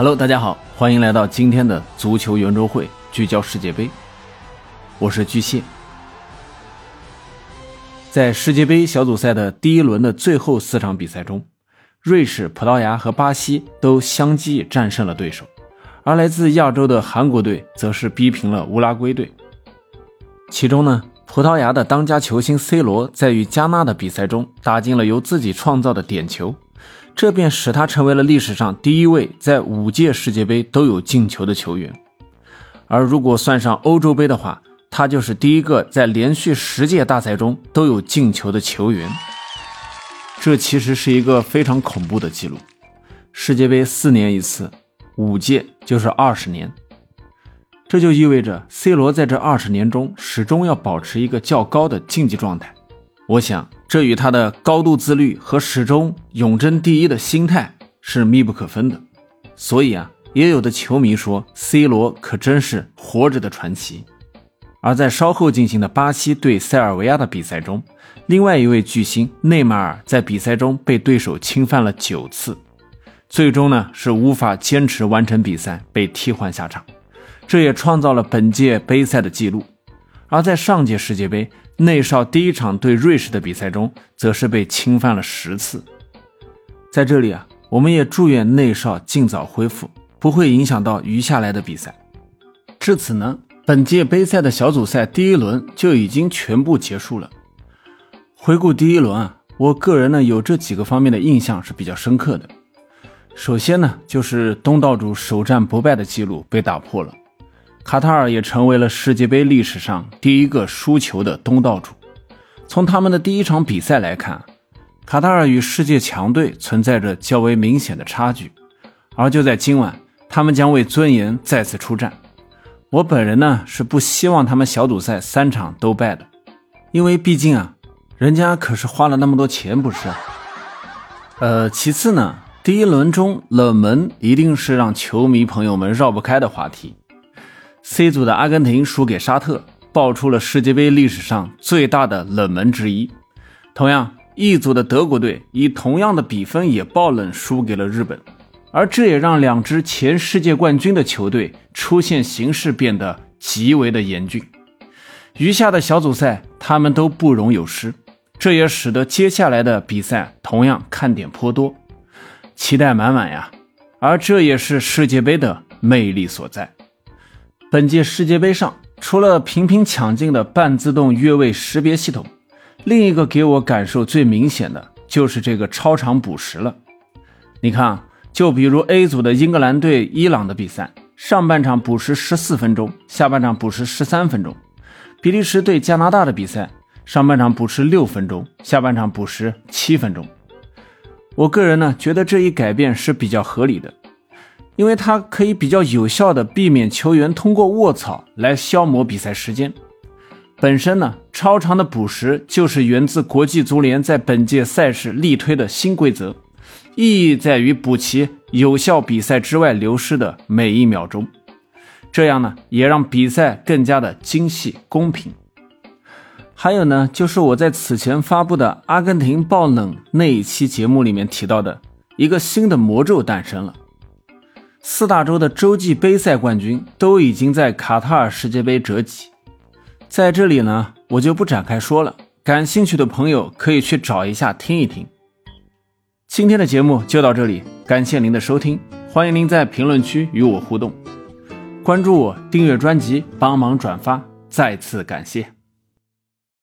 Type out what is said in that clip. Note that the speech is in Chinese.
Hello，大家好，欢迎来到今天的足球圆桌会，聚焦世界杯。我是巨蟹。在世界杯小组赛的第一轮的最后四场比赛中，瑞士、葡萄牙和巴西都相继战胜了对手，而来自亚洲的韩国队则是逼平了乌拉圭队。其中呢，葡萄牙的当家球星 C 罗在与加纳的比赛中打进了由自己创造的点球。这便使他成为了历史上第一位在五届世界杯都有进球的球员，而如果算上欧洲杯的话，他就是第一个在连续十届大赛中都有进球的球员。这其实是一个非常恐怖的记录。世界杯四年一次，五届就是二十年，这就意味着 C 罗在这二十年中始终要保持一个较高的竞技状态。我想。这与他的高度自律和始终永争第一的心态是密不可分的，所以啊，也有的球迷说，C 罗可真是活着的传奇。而在稍后进行的巴西对塞尔维亚的比赛中，另外一位巨星内马尔在比赛中被对手侵犯了九次，最终呢是无法坚持完成比赛，被替换下场，这也创造了本届杯赛的记录。而在上届世界杯。内少第一场对瑞士的比赛中，则是被侵犯了十次。在这里啊，我们也祝愿内少尽早恢复，不会影响到余下来的比赛。至此呢，本届杯赛的小组赛第一轮就已经全部结束了。回顾第一轮啊，我个人呢有这几个方面的印象是比较深刻的。首先呢，就是东道主首战不败的记录被打破了。卡塔尔也成为了世界杯历史上第一个输球的东道主。从他们的第一场比赛来看，卡塔尔与世界强队存在着较为明显的差距。而就在今晚，他们将为尊严再次出战。我本人呢是不希望他们小组赛三场都败的，因为毕竟啊，人家可是花了那么多钱，不是？呃，其次呢，第一轮中冷门一定是让球迷朋友们绕不开的话题。C 组的阿根廷输给沙特，爆出了世界杯历史上最大的冷门之一。同样，E 组的德国队以同样的比分也爆冷输给了日本，而这也让两支前世界冠军的球队出现形势变得极为的严峻。余下的小组赛，他们都不容有失，这也使得接下来的比赛同样看点颇多，期待满满呀！而这也是世界杯的魅力所在。本届世界杯上，除了频频抢镜的半自动越位识别系统，另一个给我感受最明显的就是这个超长补时了。你看，就比如 A 组的英格兰对伊朗的比赛，上半场补时十四分钟，下半场补时十三分钟；比利时对加拿大的比赛，上半场补时六分钟，下半场补时七分钟。我个人呢，觉得这一改变是比较合理的。因为它可以比较有效的避免球员通过卧槽来消磨比赛时间。本身呢，超长的补时就是源自国际足联在本届赛事力推的新规则，意义在于补齐有效比赛之外流失的每一秒钟，这样呢，也让比赛更加的精细公平。还有呢，就是我在此前发布的阿根廷爆冷那一期节目里面提到的一个新的魔咒诞生了。四大洲的洲际杯赛冠军都已经在卡塔尔世界杯折戟，在这里呢，我就不展开说了。感兴趣的朋友可以去找一下听一听。今天的节目就到这里，感谢您的收听，欢迎您在评论区与我互动，关注我，订阅专辑，帮忙转发，再次感谢。